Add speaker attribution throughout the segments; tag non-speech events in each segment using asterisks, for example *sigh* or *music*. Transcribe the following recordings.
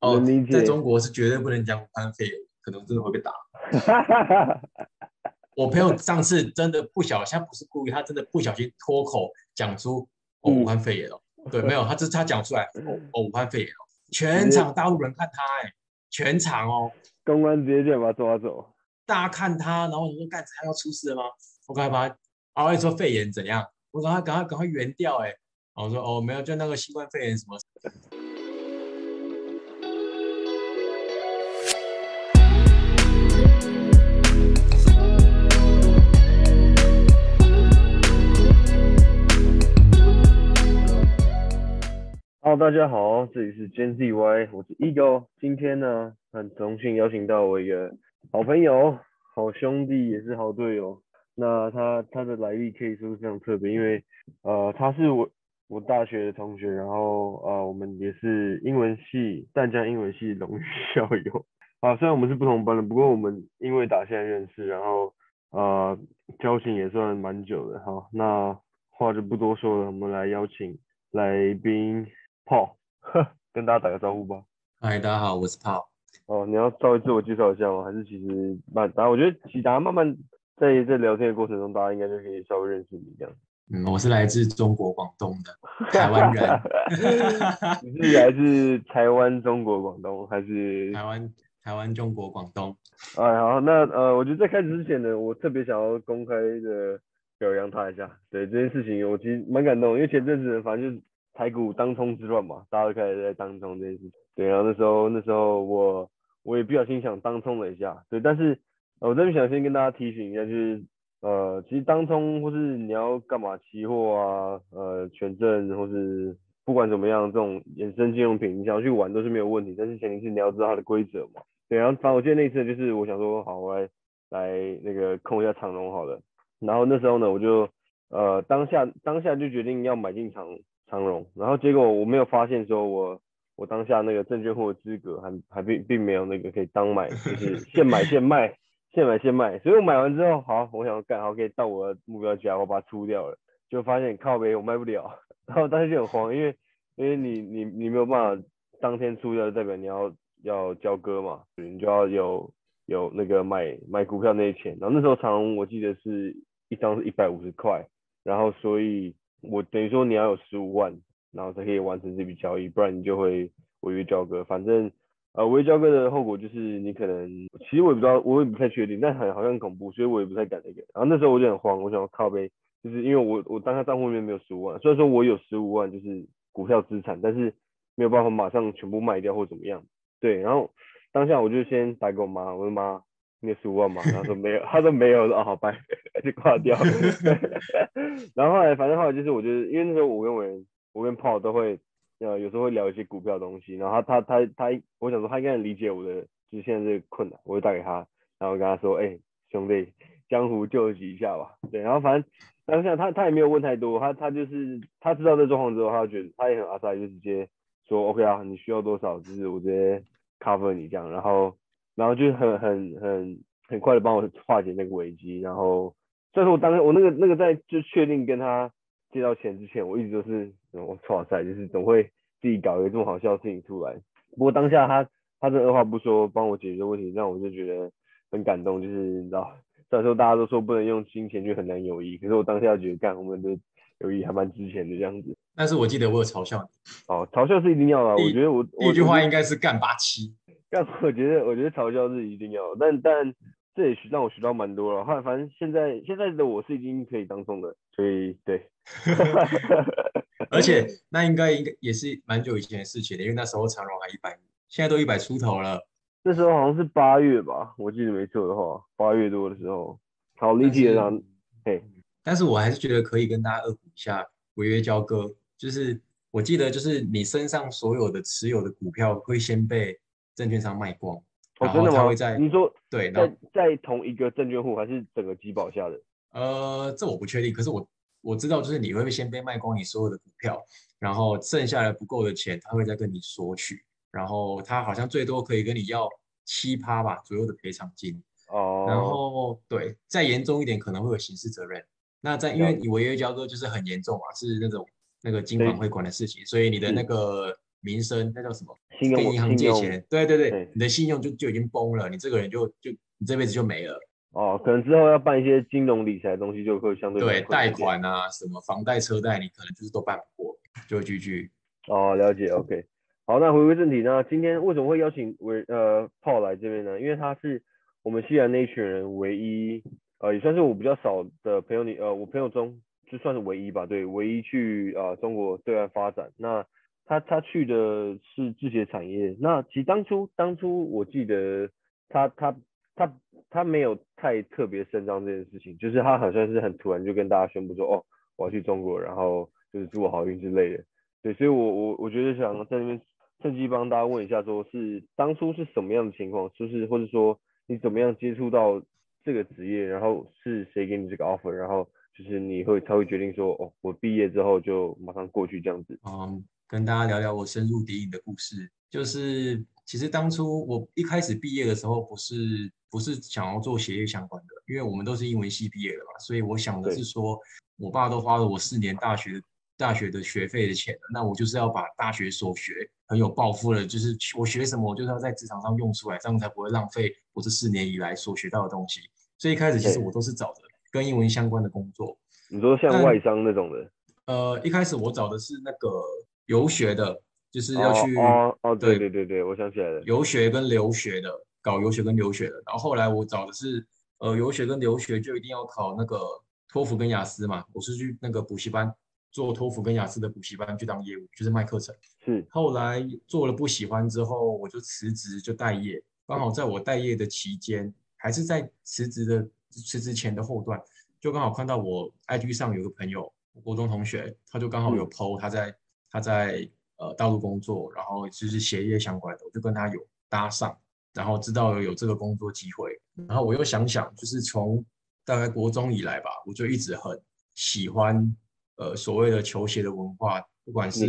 Speaker 1: 哦在中国是绝对不能讲武汉肺炎，可能真的会被打。*laughs* 我朋友上次真的不小心，他不是故意，他真的不小心脱口讲出哦
Speaker 2: 嗯
Speaker 1: 武汉肺炎哦，对，没有，他只是他讲出来哦哦武汉肺炎哦，全场大陆人看他哎，全场哦，
Speaker 2: 公安直接就把他抓走。
Speaker 1: 大家看他，然后你说干他要出事了吗？我赶快把他，然后一说肺炎怎样，我赶快赶快赶快原掉哎，然后我说哦没有，就那个新冠肺炎什么。
Speaker 2: 好大家好，这里是 Gen ZY，我是 Ego。今天呢，很荣幸邀请到我一个好朋友、好兄弟，也是好队友。那他他的来历可以说是非常特别，因为呃，他是我我大学的同学，然后呃，我们也是英文系淡江英文系荣誉校友。啊，虽然我们是不同班的，不过我们因为打线认识，然后呃，交情也算蛮久的。哈，那话就不多说了，我们来邀请来宾炮，跟大家打个招呼吧。
Speaker 1: 嗨，大家好，我是 Paul。
Speaker 2: 哦，你要稍微自我介绍一下吗？还是其实慢？大家我觉得其他慢慢在在聊天的过程中，大家应该就可以稍微认识你这样。
Speaker 1: 嗯，我是来自中国广东的 *laughs* 台湾人，*laughs*
Speaker 2: 你是来自台湾、中国、广东，还是？*laughs*
Speaker 1: 台湾台湾中国广东。
Speaker 2: 哎，好，那呃，我觉得在开始之前呢，我特别想要公开的表扬他一下。对这件事情，我其实蛮感动，因为前阵子反正就是台股当冲之乱嘛，大家都开始在当冲这件事。对，然后那时候那时候我我也不小心想当冲了一下，对，但是、我这边想先跟大家提醒一下，就是呃，其实当冲或是你要干嘛，期货啊，呃，权证或是不管怎么样，这种衍生金融品，你想要去玩都是没有问题，但是前提是你要知道它的规则嘛。对，然后反正我记得那一次就是我想说，好，我来来那个控一下长龙好了。然后那时候呢，我就呃当下当下就决定要买进长长荣，然后结果我没有发现说我我当下那个证券户的资格还还并并没有那个可以当买，就是 *laughs* 现买现卖，现买现卖。所以我买完之后，好，我想要干好可以到我的目标价，我把它出掉了，就发现靠北我卖不了，然后当时就很慌，因为因为你你你没有办法当天出掉，代表你要要交割嘛，你就要有有那个买买股票那些钱。然后那时候长荣我记得是一张是一百五十块，然后所以我等于说你要有十五万，然后才可以完成这笔交易，不然你就会违约交割。反正呃违约交割的后果就是你可能其实我也不知道，我也不太确定，但很好像很恐怖，所以我也不太敢那个。然后那时候我就很慌，我想要靠背，就是因为我我当下账户里面没有十五万，虽然说我有十五万就是股票资产，但是没有办法马上全部卖掉或怎么样。对，然后当下我就先打给我妈，我说妈，你有十五万吗？他说没有，他说没有，我说哦好拜，*laughs* 就挂掉。*laughs* 然后后来反正后来就是我觉得，因为那时候我跟伟人，我跟炮都会呃有时候会聊一些股票东西，然后他他他他，我想说他应该能理解我的就是现在这个困难，我就打给他，然后跟他说，哎、兄弟，江湖救急一下吧。对，然后反正当下他他也没有问太多，他他就是他知道这状况之后，他就觉得他也很阿塞，就直接说 OK 啊，你需要多少，就是我直接 cover 你这样，然后然后就很很很很快的帮我化解那个危机，然后虽然说我当时我那个那个在就确定跟他借到钱之前，我一直都是嗯我哇塞，就是总会自己搞一个这么好笑的事情出来。不过当下他他这二话不说帮我解决问题，让我就觉得很感动，就是你知道，虽然说大家都说不能用金钱去衡量友谊，可是我当下觉得干我们的友谊还蛮值钱的这样子。
Speaker 1: 但是我记得我有嘲笑你，
Speaker 2: 哦，嘲笑是一定要的啊，我觉得我
Speaker 1: 第一句话应该是干八七。
Speaker 2: 但我觉得，我觉得嘲笑是一定要，但但这也学让我学到蛮多了。后来反正现在现在的我是已经可以当中的，所以对。*laughs*
Speaker 1: 而且 *laughs* 那应该应该也是蛮久以前的事情了，因为那时候长荣还一百，现在都一百出头了。
Speaker 2: 那时候好像是八月吧，我记得没错的话，八月多的时候。好，立体的
Speaker 1: 但
Speaker 2: 让，嘿，
Speaker 1: 但是我还是觉得可以跟大家恶补一下违约交割，就是我记得就是你身上所有的持有的股票会先被证券商卖光，
Speaker 2: 哦，
Speaker 1: 然后他会在？
Speaker 2: 你说
Speaker 1: 对，然
Speaker 2: 在在同一个证券户还是整个集保下的？
Speaker 1: 呃，这我不确定，可是我我知道就是你会先被卖光你所有的股票，然后剩下来不够的钱他会再跟你索取，然后他好像最多可以跟你要七趴吧左右的赔偿金。
Speaker 2: 哦，
Speaker 1: 然后对，再严重一点可能会有刑事责任。那在因为你违约交割就是很严重啊，是那种那个金管会管的事情，所以你的那个名声，那叫什么？
Speaker 2: 信用
Speaker 1: 跟银行借钱，对对对
Speaker 2: 对，
Speaker 1: 你的信用就就已经崩了，你这个人就就你这辈子就没了。
Speaker 2: 哦，可能之后要办一些金融理财的东西，就会相对
Speaker 1: 对，贷款啊，什么房贷、车贷，你可能就是都办不过，就会 GG。
Speaker 2: 哦，了解，OK。好，那回归正题，那今天为什么会邀请为呃 Paul 来这边呢？因为他是我们西南那一群人唯一，呃，也算是我比较少的朋友里，呃，我朋友中就算是唯一吧，对，唯一去呃中国对外发展。那他他去的是制鞋产业。那其实当初当初我记得他他他他没有太特别声张这件事情，就是他好像是很突然就跟大家宣布说，哦，我要去中国，然后就是祝我好运之类的。对，所以我我我觉得想在那边趁机帮大家问一下，说是当初是什么样的情况，就是或者说你怎么样接触到这个职业，然后是谁给你这个 offer，然后就是你会才会决定说，哦，我毕业之后就马上过去这样子。
Speaker 1: 嗯，跟大家聊聊我深入敌营的故事。就是其实当初我一开始毕业的时候，不是不是想要做鞋业相关的，因为我们都是英文系毕业的嘛，所以我想的是说，我爸都花了我四年大学大学的学费的钱了，那我就是要把大学所学很有抱负了，就是我学什么，我就是要在职场上用出来，这样才不会浪费我这四年以来所学到的东西。所以一开始其实我都是找的跟英文相关的工作，
Speaker 2: 你说像外商那种的，
Speaker 1: 呃，一开始我找的是那个游学的，就是要
Speaker 2: 哦
Speaker 1: 去
Speaker 2: 哦哦，对
Speaker 1: 对
Speaker 2: 对对对，我想起来了，
Speaker 1: 游学跟留学的，搞游学跟留学的。然后后来我找的是，呃，游学跟留学就一定要考那个托福跟雅思嘛。我是去那个补习班做托福跟雅思的补习班去当业务，就是卖课程。
Speaker 2: 是
Speaker 1: 后来做了不喜欢之后，我就辞职就待业。刚好在我待业的期间，还是在辞职的辞职前的后段，就刚好看到我 IG 上有个朋友，国中同学，他就刚好有 PO 他在他在呃大陆工作，然后就是鞋业相关的，我就跟他有搭上，然后知道有这个工作机会，然后我又想想，就是从大概国中以来吧，我就一直很喜欢呃所谓的球鞋的文化，不管是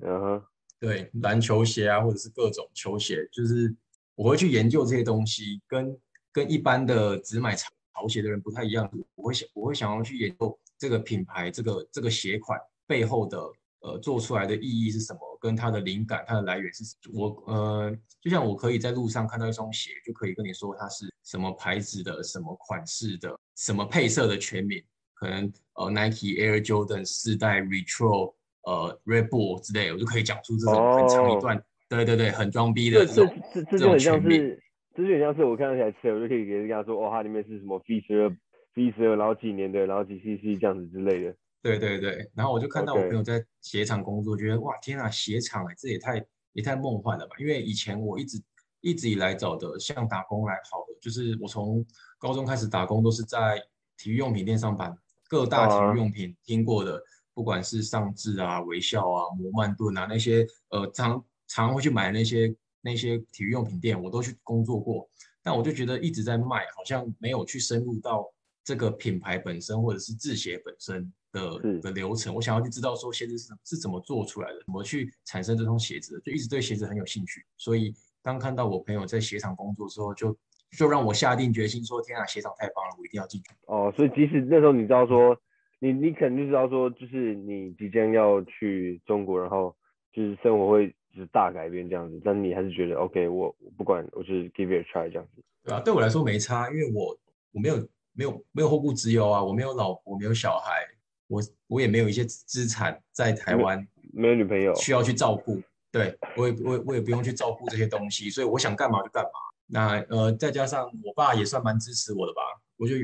Speaker 2: 嗯哼，
Speaker 1: 对篮球鞋啊，或者是各种球鞋，就是我会去研究这些东西，跟跟一般的只买潮潮鞋的人不太一样。我会想，我会想要去研究这个品牌、这个这个鞋款背后的呃做出来的意义是什么，跟它的灵感、它的来源是什么。我呃，就像我可以在路上看到一双鞋，就可以跟你说它是什么牌子的、什么款式的、什么配色的全名，可能呃 Nike Air Jordan 四代 Retro。呃 Red Bull 之类的，我就可以讲出这种很长一
Speaker 2: 哦
Speaker 1: 段，对对对，很装逼的这种
Speaker 2: 这
Speaker 1: 种
Speaker 2: 就很像
Speaker 1: 全名。
Speaker 2: 是，这就很像是我看到一台车，我就可以给人家说，哦，它里面是什么 V 十二 V 十二，然后几年的，然后几 CC 这样子之类的。
Speaker 1: 对对对，然后我就看到我朋友在鞋厂工作，觉得哇天啊，鞋厂哎，这也太也太梦幻了吧！因为以前我一直一直以来找的像打工来好的，就是我从高中开始打工都是在体育用品店上班，各大体
Speaker 2: 啊
Speaker 1: 育用品听过的，不管是上智啊、微笑啊、摩曼顿啊那些呃常常会去买那些那些体育用品店，我都去工作过。但我就觉得一直在卖，好像没有去深入到这个品牌本身或者是制鞋本身的的流程。我想要去知道说鞋子是是怎么做出来的，怎么去产生这双鞋子的，就一直对鞋子很有兴趣。所以当看到我朋友在鞋厂工作之后，就就让我下定决心说：天啊，鞋厂太棒了，我一定要进去。
Speaker 2: 哦，所以即使那时候你知道说，你你肯定知道说，就是你即将要去中国，然后就是生活会就是大改变这样子，但你还是觉得 OK，我我不管，我就是 give it a try 这样子。
Speaker 1: 对啊，对我来说没差，因为我我没有没有没有后顾之忧啊，我没有老婆，没有小孩，我我也没有一些资产在台湾
Speaker 2: 没有女朋友，
Speaker 1: 需要去照顾，对我也我我也不用去照顾这些东西，所以我想干嘛就干嘛。那呃，再加上我爸也算蛮支持我的吧，我就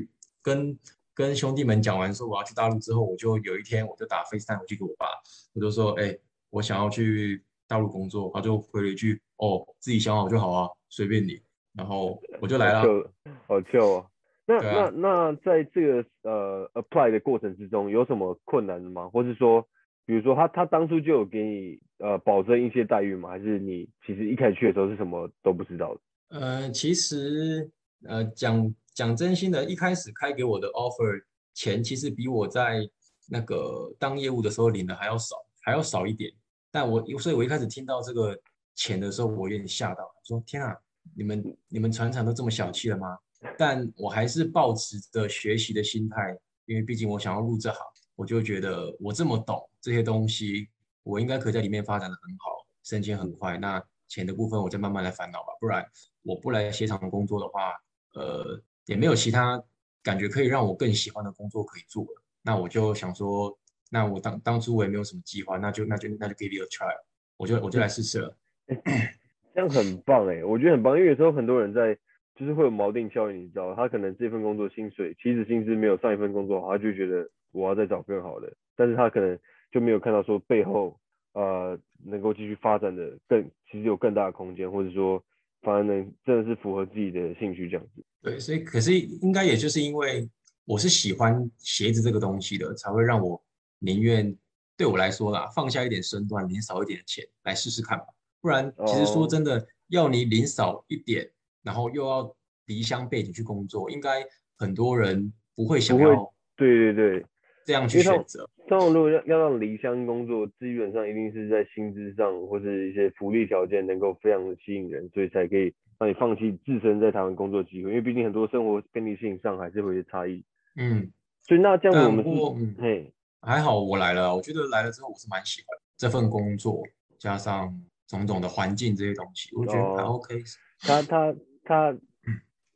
Speaker 1: 跟跟兄弟们讲完说我要去大陆之后，我就有一天我就打 FaceTime 回去给我爸，我就说，哎、我想要去大陆工作，他就回了一句，哦，自己想好就好啊，随便你。然后我就来了。
Speaker 2: 好糗，好糗哦。那、
Speaker 1: 啊
Speaker 2: 那那在这个呃 apply 的过程之中，有什么困难的吗？或是说，比如说他他当初就有给你呃保证一些待遇吗？还是你其实一开始去的时候是什么都不知道的？
Speaker 1: 呃，其实呃讲讲真心的，一开始开给我的 offer 钱，其实比我在那个当业务的时候领的还要少，还要少一点。但我所以，我一开始听到这个钱的时候，我有点吓到，说天啊，你们你们船厂都这么小气了吗？但我还是抱持着学习的心态，因为毕竟我想要入这行，我就觉得我这么懂这些东西，我应该可以在里面发展的很好。升迁很快，那钱的部分我再慢慢来烦恼吧。不然我不来鞋厂工作的话，呃，也没有其他感觉可以让我更喜欢的工作可以做了。那我就想说，那我当当初我也没有什么计划，那就那就那就 give it a try，我就我就来试试了。*coughs*
Speaker 2: 这样很棒哎，我觉得很棒，因为有时候很多人在就是会有锚定效应，你知道，他可能这份工作薪水其实薪资没有上一份工作好，他就觉得我要再找更好的，但是他可能就没有看到说背后呃能够继续发展的更其实有更大的空间，或者说反而能真的是符合自己的兴趣这样子。
Speaker 1: 对，所以可是应该也就是因为我是喜欢鞋子这个东西的，才会让我宁愿对我来说啦，放下一点身段，领少一点钱来试试看吧。不然，其实说真的，要你领少一点，然后又要离乡背景去工作，应该很多人不会想要。
Speaker 2: 对对对，
Speaker 1: 这样去选择。
Speaker 2: 像如果要要让离乡工作，基本上一定是在薪资上或是一些福利条件能够非常的吸引人，所以才可以让你放弃自身在台湾工作机会。因为毕竟很多生活便利性上还是会有差异。
Speaker 1: 嗯，
Speaker 2: 所以那这样子我们
Speaker 1: 是，嘿，还好我来了，我觉得来了之后我是蛮喜欢这份工作，加上。种种的环境这些东西，我觉得还 OK。
Speaker 2: 他他他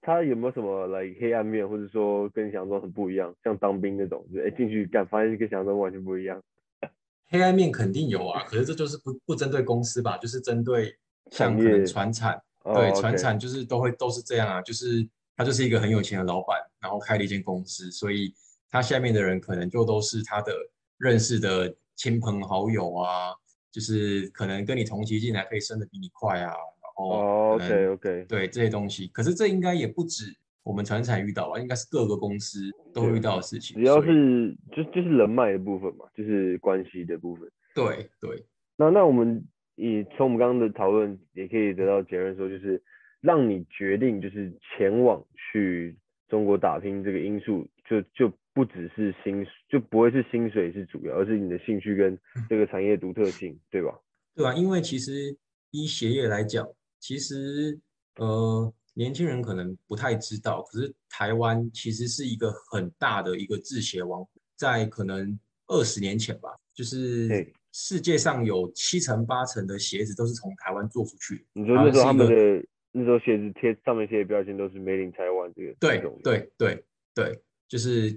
Speaker 2: 他有没有什么来黑暗面，或者说跟想象中很不一样？像当兵那种，就哎进去干，发现跟想象中完全不一样。*laughs*
Speaker 1: 黑暗面肯定有啊，可是这就是不不针对公司吧，就是针对像可能船产，对船产就是都会都是这样啊，就是他就是一个很有钱的老板，然后开了一间公司，所以他下面的人可能就都是他的认识的亲朋好友啊。就是可能跟你同期进来可以升的比你快啊，然后
Speaker 2: OK OK
Speaker 1: 对这些东西，可是这应该也不止我们船产遇到吧，应该是各个公司都会遇到的事情。
Speaker 2: 只要是就就是人脉的部分嘛，就是关系的部分。
Speaker 1: 对对。
Speaker 2: 那那我们以从我们刚刚的讨论也可以得到结论，说就是让你决定就是前往去中国打拼这个因素，就就。不只是薪就不会是薪水是主要，而是你的兴趣跟这个产业独特性，对吧？
Speaker 1: 对啊？因为其实依鞋业来讲，其实呃年轻人可能不太知道，可是台湾其实是一个很大的一个制鞋王国，在可能二十年前吧，就是世界上有七成八成的鞋子都是从台湾做出去。
Speaker 2: 你说那时候他们的那时候鞋子贴上面贴的标签都是 Made in Taiwan 这个
Speaker 1: 对对对对。就是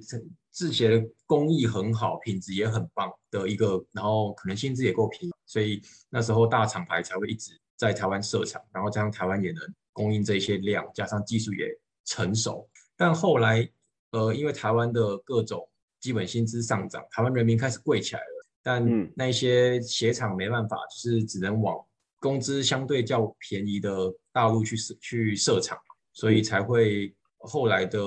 Speaker 1: 制鞋的工艺很好，品质也很棒的一个，然后可能薪资也够平，所以那时候大厂牌才会一直在台湾设厂，然后加上台湾也能供应这些量，加上技术也成熟。但后来，呃，因为台湾的各种基本薪资上涨，台湾人民开始贵起来了，但那些鞋厂没办法，就是只能往工资相对较便宜的大陆去设去设厂，所以才会后来的。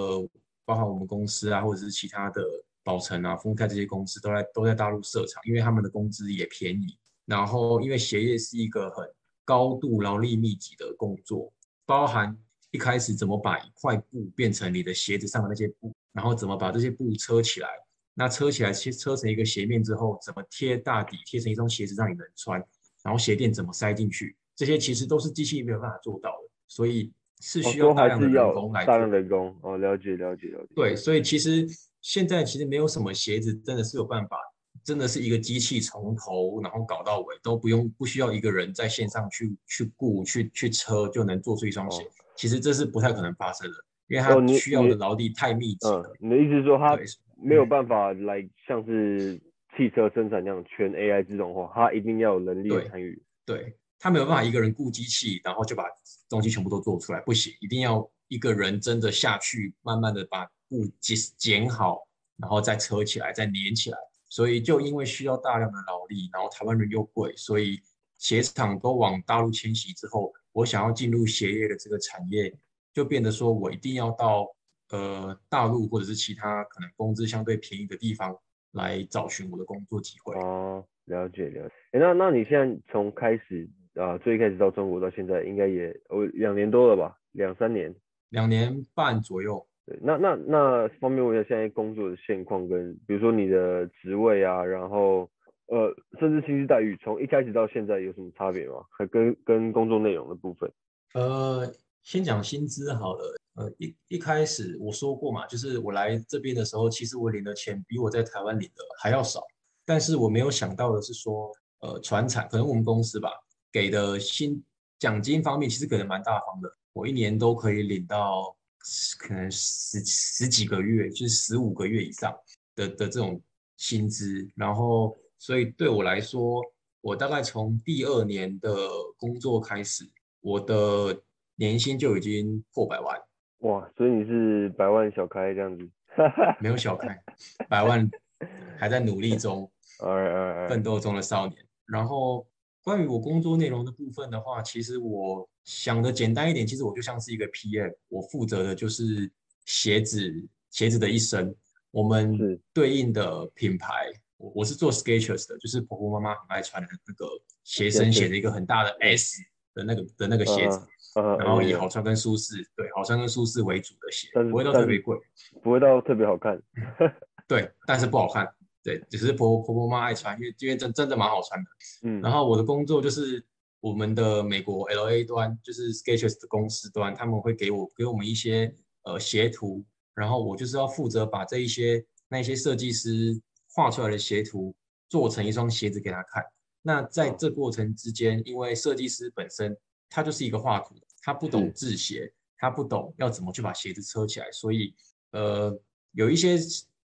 Speaker 1: 包含我们公司啊，或者是其他的宝成啊、丰泰这些公司都在都在大陆设厂，因为他们的工资也便宜。然后，因为鞋业是一个很高度劳力密集的工作，包含一开始怎么把一块布变成你的鞋子上的那些布，然后怎么把这些布车起来，那车起来切车成一个鞋面之后，怎么贴大底，贴成一双鞋子让你能穿，然后鞋垫怎么塞进去，这些其实都是机器没有办法做到的，所以。是需要大量的人工来
Speaker 2: 大量人工哦，了解了解了解。
Speaker 1: 对，所以其实现在其实没有什么鞋子真的是有办法，真的是一个机器从头然后搞到尾都不用不需要一个人在线上去去雇去去车就能做出一双鞋。其实这是不太可能发生的，因为它需要的劳力太密集了。
Speaker 2: 你的意思是说它没有办法来像是汽车生产那样全 AI 自动化，它一定要有人力参与。
Speaker 1: 对。他没有办法一个人雇机器，然后就把东西全部都做出来，不行，一定要一个人真的下去，慢慢的把布剪剪好，然后再扯起来，再粘起来。所以就因为需要大量的劳力，然后台湾人又贵，所以鞋厂都往大陆迁徙之后，我想要进入鞋业的这个产业，就变得说我一定要到呃大陆或者是其他可能工资相对便宜的地方来找寻我的工作机会。
Speaker 2: 哦，了解了解。那那你现在从开始。啊，最开始到中国到现在应该也哦两年多了吧，两三年，
Speaker 1: 两年半左右。
Speaker 2: 对，那那那方便问一下现在工作的现况跟，比如说你的职位啊，然后呃，甚至薪资待遇，从一开始到现在有什么差别吗？和跟跟工作内容的部分？
Speaker 1: 呃，先讲薪资好了。呃，一一开始我说过嘛，就是我来这边的时候，其实我领的钱比我在台湾领的还要少，但是我没有想到的是说，呃，船产可能我们公司吧。给的薪奖金方面其实给的蛮大方的，我一年都可以领到可能十十几个月，就是十五个月以上的的这种薪资。然后，所以对我来说，我大概从第二年的工作开始，我的年薪就已经破百万。
Speaker 2: 哇，所以你是百万小开这样子？*laughs*
Speaker 1: 没有小开，百万还在努力中，*laughs* 奋斗中的少年。然后。关于我工作内容的部分的话，其实我想的简单一点，其实我就像是一个 PM，我负责的就是鞋子鞋子的一生，我们对应的品牌，我我是做 Skechers 的，就是婆婆妈妈很爱穿的那个鞋身写的一个很大的 S 的那个的那个鞋子，然后以好穿跟舒适，对，好穿跟舒适为主的鞋，不会到特别贵，
Speaker 2: 不会到特别好看，
Speaker 1: 对，但是不好看。对，只是婆婆婆妈爱穿，因为因为真真的蛮好穿的。嗯，然后我的工作就是我们的美国 L A 端，就是 Sketchers 的公司端，他们会给我给我们一些呃鞋图，然后我就是要负责把这一些那些设计师画出来的鞋图做成一双鞋子给他看。那在这过程之间，因为设计师本身他就是一个画图的，他不懂制鞋，他不懂要怎么去把鞋子车起来，所以呃有一些。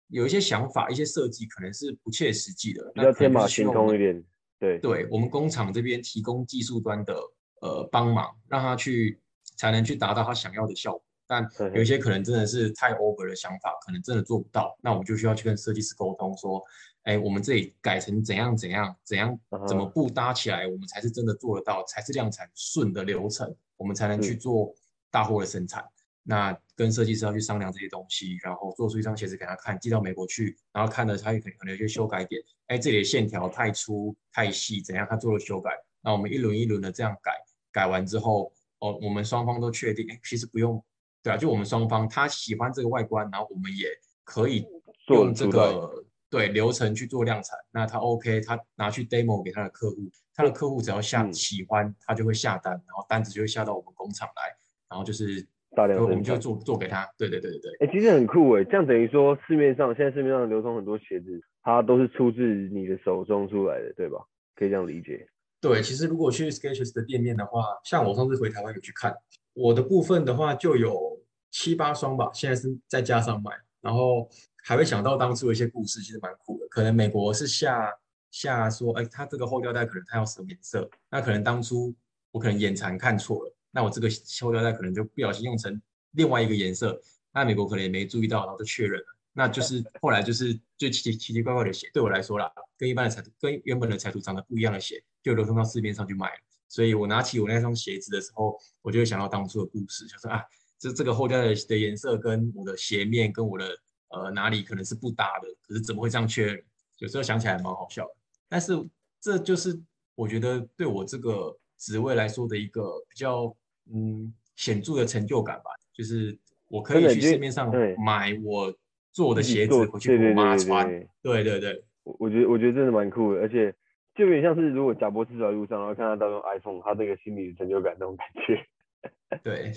Speaker 1: 有一些想法、一些设计可能是不切实际的，
Speaker 2: 比较天马行空一点。对，
Speaker 1: 对我们工厂这边提供技术端的呃帮忙，让他去才能去达到他想要的效果。但有一些可能真的是太 over 的想法，可能真的做不到。那我们就需要去跟设计师沟通，说，哎，我们这里改成怎样怎样怎样，怎么不搭起来，我们才是真的做得到，才是量产顺的流程，我们才能去做大货的生产。那跟设计师要去商量这些东西，然后做出一双鞋子给他看，寄到美国去，然后看了他可能可能有些修改点，哎，这里的线条太粗太细，怎样？他做了修改，那我们一轮一轮的这样改，改完之后，哦，我们双方都确定，哎，其实不用，对啊，就我们双方他喜欢这个外观，然后我们也可以用这个对流程去做量产，那他 OK，他拿去 demo 给他的客户，他的客户只要下喜欢，他就会下单，然后单子就会下到我们工厂来，然后就是。
Speaker 2: 大量
Speaker 1: 我们就做做给他，对对对对对。
Speaker 2: 哎，其实很酷哎，这样等于说市面上现在市面上流通很多鞋子，它都是出自你的手中出来的，对吧？可以这样理解。
Speaker 1: 对，其实如果去 Sketches 的店面的话，像我上次回台湾有去看，我的部分的话就有七八双吧，现在是在加上卖，然后还会想到当初的一些故事，其实蛮酷的。可能美国是下下说，哎，它这个后吊带可能它要什么颜色，那可能当初我可能眼馋看错了。那我这个后吊带可能就不小心用成另外一个颜色，那美国可能也没注意到，然后就确认了。那就是后来就是最奇奇奇怪怪的鞋，对我来说啦，跟一般的彩图、跟原本的彩图长得不一样的鞋，就流通到市面上去卖了。所以我拿起我那双鞋子的时候，我就会想到当初的故事，就说啊，这这个后吊带的颜色跟我的鞋面跟我的呃哪里可能是不搭的，可是怎么会这样确认？有时候想起来蛮好笑的。但是这就是我觉得对我这个职位来说的一个比较。嗯，显著的成就感吧，就是我可以去市面上买我做的鞋子回去给我妈穿。对对对，
Speaker 2: 我我觉得我觉得真的蛮酷的，而且就有点像是如果贾博士走在路上，然后看他到用 iPhone，他这个心理的成就感那种感觉。*laughs*
Speaker 1: 对，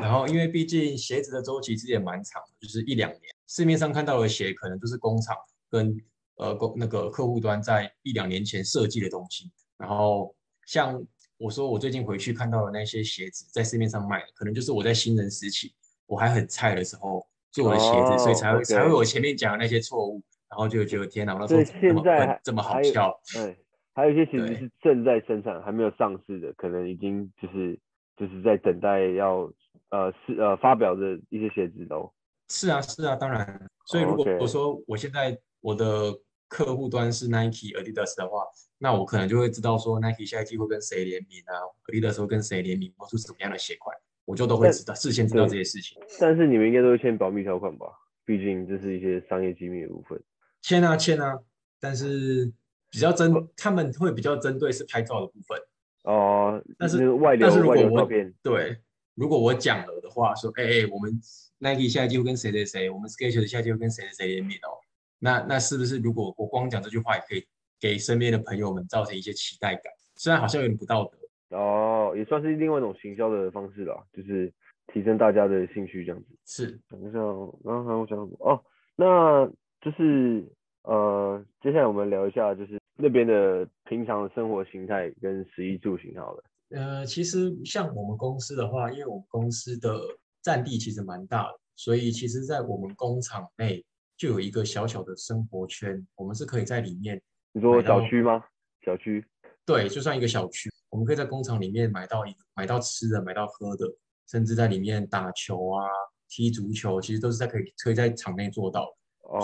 Speaker 1: 然后因为毕竟鞋子的周期其实也蛮长，就是一两年。市面上看到的鞋可能就是工厂跟呃工那个客户端在一两年前设计的东西，然后像。我说我最近回去看到的那些鞋子在市面上卖，可能就是我在新人时期我还很菜的时候做的鞋子，所以才会才会我前面讲的那些错误，然后就觉得天哪，那时候怎么这么好笑？
Speaker 2: 对，还有一些其实是正在生产还没有上市的，可能已经就是就是在等待要呃是呃发表的一些鞋子都。
Speaker 1: 是啊是啊，当然，所以如果我说我现在我的客户端是 Nike、Adidas 的话。那我可能就会知道说，Nike 下一季会跟谁联名啊，Adidas 会跟谁联名，或出什么样的鞋款，我就都会知道，事先知道这些事情。
Speaker 2: 但是你们应该都会签保密条款吧？毕竟这是一些商业机密的部分。
Speaker 1: 签啊签啊，但是比较针，他们会比较针对是拍照的部分。
Speaker 2: 哦，
Speaker 1: 但是
Speaker 2: 外
Speaker 1: 流外
Speaker 2: 流照片。
Speaker 1: 对，如果我讲了的话，说，哎哎，我们 Nike 下一季会跟谁谁谁，我们 Skechers 下一季会跟谁谁谁联名哦，那那是不是如果我光讲这句话也可以？给身边的朋友们造成一些期待感，虽然好像有点不道德
Speaker 2: 哦，也算是另外一种行销的方式啦，就是提升大家的兴趣这样子。
Speaker 1: 是，
Speaker 2: 等一下，刚刚我讲什么？哦，那就是呃，接下来我们聊一下，就是那边的平常的生活形态跟食衣住行好了。
Speaker 1: 呃，其实像我们公司的话，因为我们公司的占地其实蛮大的，所以其实在我们工厂内就有一个小小的生活圈，我们是可以在里面。
Speaker 2: 你说小区吗？小区？
Speaker 1: 对，就算一个小区，我们可以在工厂里面买到一买到吃的，买到喝的，甚至在里面打球啊、踢足球，其实都是在可以可以在场内做到。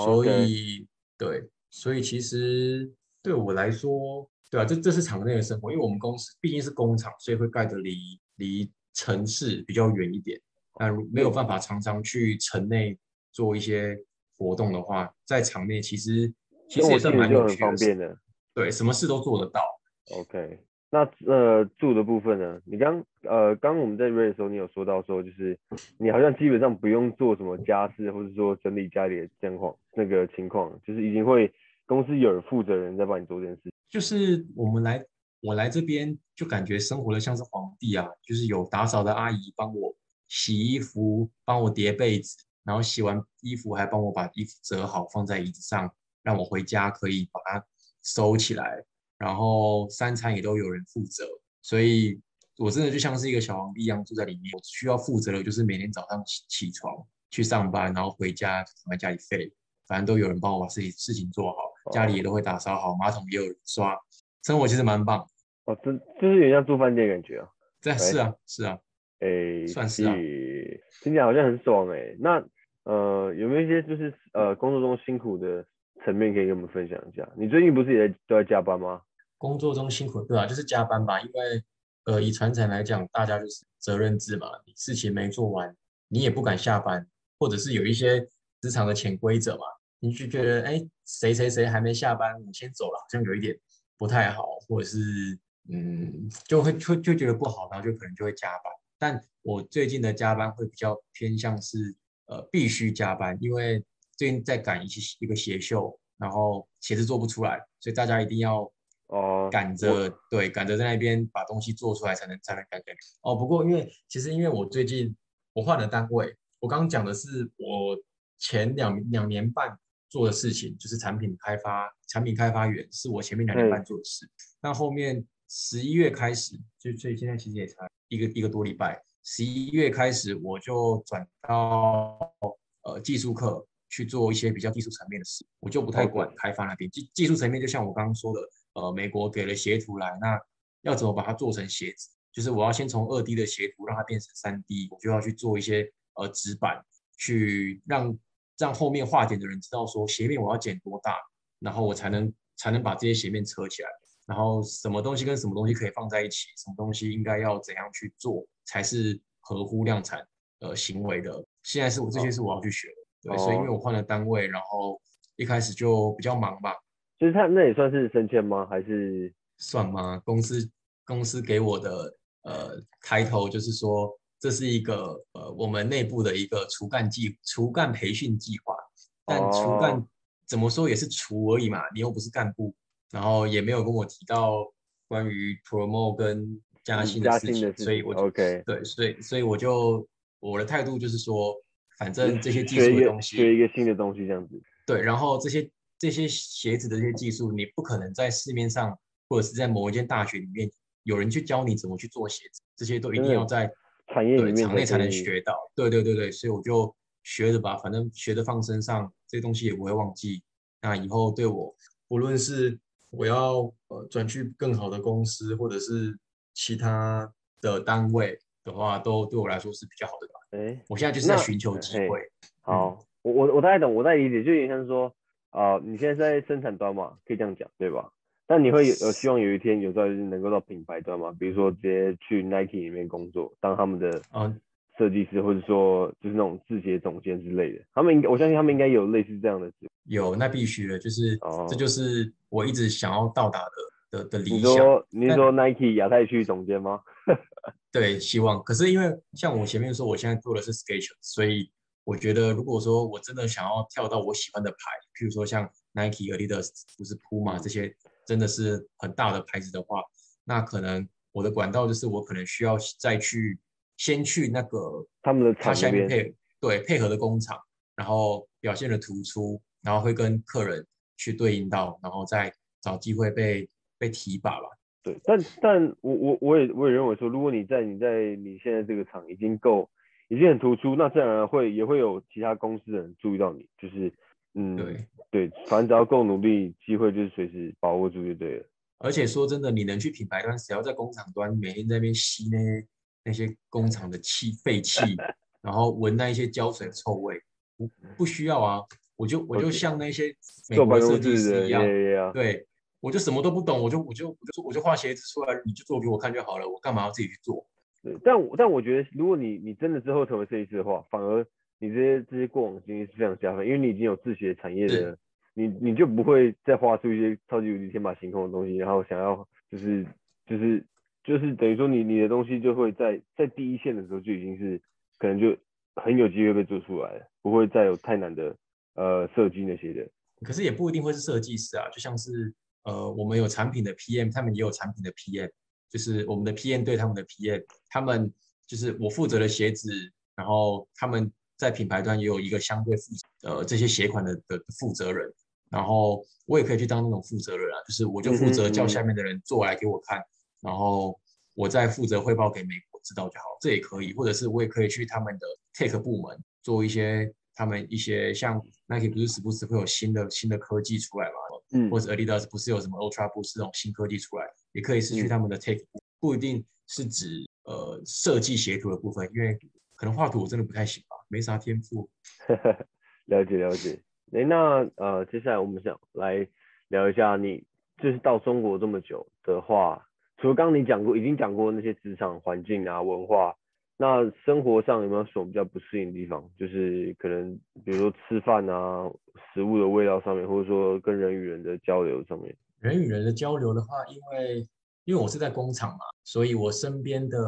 Speaker 1: 所以，对，所以其实对我来说。对啊，这这是场内的生活，因为我们公司毕竟是工厂，所以会盖得离离城市比较远一点。那没有办法常常去城内做一些活动的话，在场内其实其实也是蛮有
Speaker 2: 方便的。
Speaker 1: 对，什么事都做得到。
Speaker 2: OK，那呃住的部分呢？你刚呃刚我们在瑞的时候，你有说到说，就是你好像基本上不用做什么家事，或者说整理家里的状况那个情况，就是已经会公司有负责人在帮你做这件事。
Speaker 1: 就是我们来，我来这边就感觉生活的像是皇帝啊，就是有打扫的阿姨帮我洗衣服，帮我叠被子，然后洗完衣服还帮我把衣服折好放在椅子上，让我回家可以把它收起来，然后三餐也都有人负责，所以我真的就像是一个小皇帝一样住在里面。我需要负责的就是每天早上起起床去上班，然后回家躺在家里废，反正都有人帮我把事情事情做好。家里也都会打扫好，马桶也有人刷，生活其实蛮棒。
Speaker 2: 哦，这就是有点像住饭店感觉啊。
Speaker 1: 对是啊，是啊，
Speaker 2: 哎，
Speaker 1: 算是啊。
Speaker 2: 听起来好像很爽哎。那呃，有没有一些就是呃工作中辛苦的层面可以跟我们分享一下？你最近不是也在都在加班吗？
Speaker 1: 工作中辛苦对啊，就是加班吧。因为呃，以传承来讲，大家就是责任制嘛，你事情没做完，你也不敢下班，或者是有一些职场的潜规则嘛。你就觉得哎，谁谁谁还没下班，我先走了，好像有一点不太好，或者是嗯，就会就就觉得不好，然后就可能就会加班。但我最近的加班会比较偏向是呃必须加班，因为最近在赶一些一个鞋秀，然后鞋子做不出来，所以大家一定要哦赶着对赶着在那边把东西做出来才能才能赶给哦。不过因为其实因为我最近我换了单位，我刚刚讲的是我前两两年半。做的事情就是产品开发，产品开发员是我前面两年半做的事。那后面十一月开始，就所以现在其实也才一个一个多礼拜。十一月开始我就转到呃技术课去做一些比较技术层面的事，我就不太管开发那边。技技术层面就像我刚刚说的，呃，美国给了鞋图来，那要怎么把它做成鞋子？就是我要先从二 D 的鞋图让它变成三 D，我就要去做一些呃纸板，去让。让后面画点的人知道说鞋面我要剪多大，然后我才能才能把这些鞋面扯起来，然后什么东西跟什么东西可以放在一起，什么东西应该要怎样去做才是合乎量产呃行为的。现在是我这些是我要去学的，对，所以因为我换了单位，然后一开始就比较忙吧。
Speaker 2: 其实他那也算是升迁吗？还是
Speaker 1: 算吗？公司公司给我的呃抬头就是说。这是一个呃，我们内部的一个除干计除干培训计划，但除干怎么说也是除而已嘛，你又不是干部，然后也没有跟我提到关于 promote 跟加薪的事情，所以我就
Speaker 2: OK
Speaker 1: 对，所以所以我就我的态度就是说，反正这些技术的东西，
Speaker 2: 学一个新的东西这样子，
Speaker 1: 对，然后这些这些鞋子的这些技术，你不可能在市面上或者是在某一间大学里面有人去教你怎么去做鞋子，这些都一定要在。
Speaker 2: 产业里面，
Speaker 1: 场内才能学到。对对对对，所以我就学着吧，反正学着放身上，这些东西也不会忘记。那以后对我，无论是我要呃转去更好的公司，或者是其他的单位的话，都对我来说是比较好的吧。哎，我现在就是在寻求机会。
Speaker 2: 好，我我我大概懂，我大概理解，就有点像是说，啊，你现在在生产端嘛，可以这样讲，对吧？但你会有希望有一天有朝一日能够到品牌端吗？比如说直接去 Nike 里面工作，当他们的设计师，或者说就是那种字节总监之类的。他们应该，我相信他们应该有类似这样的职
Speaker 1: 有，那必须的，就是哦这就是我一直想要到达的的的理想。
Speaker 2: 你说你说 Nike 亚太区总监吗？*laughs*
Speaker 1: 对，希望。可是因为像我前面说，我现在做的是 Sketch，所以我觉得如果说我真的想要跳到我喜欢的牌，譬如说像 Nike、Adidas 不是 Puma 这些。真的是很大的牌子的话，那可能我的管道就是我可能需要再去先去那个
Speaker 2: 他们的
Speaker 1: 他下面配对配合的工厂，然后表现的突出，然后会跟客人去对应到，然后再找机会被被提拔吧。
Speaker 2: 对，但但我我我也我也认为说，如果你在你在你现在这个厂已经够已经很突出，那自然而然会也会有其他公司的人注意到你，就是嗯
Speaker 1: 对，
Speaker 2: 对，反正只要够努力，机会就是随时把握住就对了。
Speaker 1: 而且说真的，你能去品牌端，只要在工厂端每天在那边吸那些那些工厂的气废气，然后闻那一些胶水的臭味，不不需要啊。我就我就像那些美国设计师一样，对我就什么都不懂，我就我就我就我就画鞋子出来，你就做给我看就好了，我干嘛要自己去做？
Speaker 2: 对，但我但我觉得，如果你你真的之后成为设计师的话，反而你这些这些过往经历是非常加分，因为你已经有自学产业的，你你就不会再画出一些超级无敌天马行空的东西，然后想要就是就是就是等于说你你的东西就会在在第一线的时候就已经是可能就很有机会被做出来了，不会再有太难的呃设计那些的。
Speaker 1: 可是也不一定会是设计师啊，就像是呃，我们有产品的 PM，他们也有产品的 PM，就是我们的 PM 对他们的 PM，他们就是我负责的鞋子，然后他们在品牌端也有一个相对负呃这些鞋款的的负责人，然后我也可以去当那种负责人啊，就是我就负责叫下面的人做来给我看，然后我再负责汇报给美国知道就好，这也可以，或者是我也可以去他们的 Take 部门做一些他们一些像 Nike 不是时不时会有新的新的科技出来嘛，
Speaker 2: 嗯
Speaker 1: 或者 Adidas 不是有什么 Ultra Boost 这种新科技出来，也可以是去他们的部，不一定是指呃设计鞋图的部分，因为可能画图我真的不太行吧，没啥天赋。*laughs*
Speaker 2: 了解了解。诶，那呃，接下来我们想来聊一下你，就是到中国这么久的话，除了刚刚你讲过，已经讲过那些职场环境啊、文化，那生活上有没有什么比较不适应的地方？就是可能比如说吃饭啊、食物的味道上面，或者说跟人与人的交流上面。
Speaker 1: 人与人的交流的话，因为因为我是在工厂嘛，所以我身边的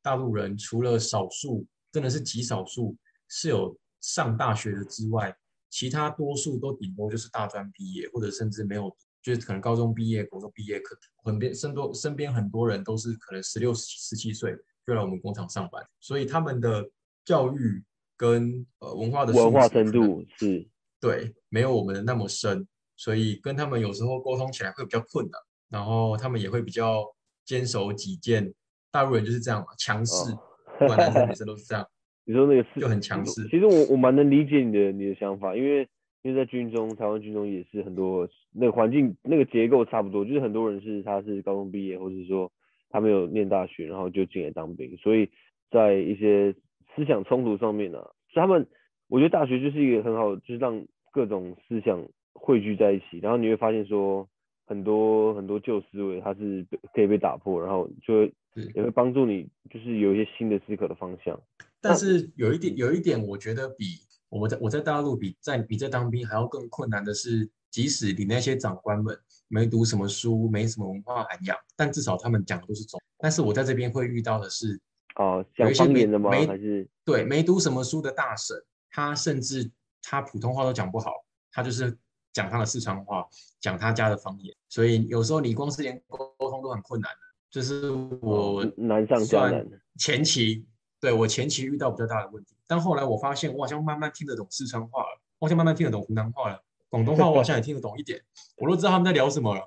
Speaker 1: 大陆人除了少数，真的是极少数是有上大学的之外，其他多数都顶多就是大专毕业，或者甚至没有，就是可能高中毕业、国中毕业，可很边身多身边很多人都是可能十六、十七岁就来我们工厂上班，所以他们的教育跟呃文化的
Speaker 2: 文化
Speaker 1: 素质可能
Speaker 2: 程度是，
Speaker 1: 对，没有我们的那么深，所以跟他们有时候沟通起来会比较困难，然后他们也会比较坚守己见。大陆人就是这样嘛，强势，
Speaker 2: 哦
Speaker 1: 不管男生女生都是这样。*laughs*
Speaker 2: 你说那个是
Speaker 1: 就很强势
Speaker 2: 其实我我蛮能理解你的你的想法，因为因为在军中，台湾军中也是很多那个环境那个结构差不多，就是很多人是他是高中毕业，或者说他没有念大学，然后就进来当兵，所以在一些思想冲突上面呢、啊，他们我觉得大学就是一个很好，就是让各种思想汇聚在一起，然后你会发现说很多很多旧思维它是被可以被打破，然后就会也会帮助你就是有一些新的思考的方向。
Speaker 1: 但是有一点，有一点，我觉得比我们在我在大陆比在比在当兵还要更困难的是，即使你那些长官们没读什么书，没什么文化涵养，但至少他们讲的都是中。但是我在这边会遇到的是，
Speaker 2: 哦，讲
Speaker 1: 有一些没
Speaker 2: 方言的吗？
Speaker 1: 没对没读什么书的大神，他甚至他普通话都讲不好，他就是讲他的四川话，讲他家的方言，所以有时候你光是连沟通都很困难。就是我
Speaker 2: 哦难上加难？
Speaker 1: 前期对我前期遇到比较大的问题，但后来我发现我好像慢慢听得懂四川话了，我好像慢慢听得懂湖南话了，广东话我好像也听得懂一点，*laughs* 我都知道他们在聊什么了，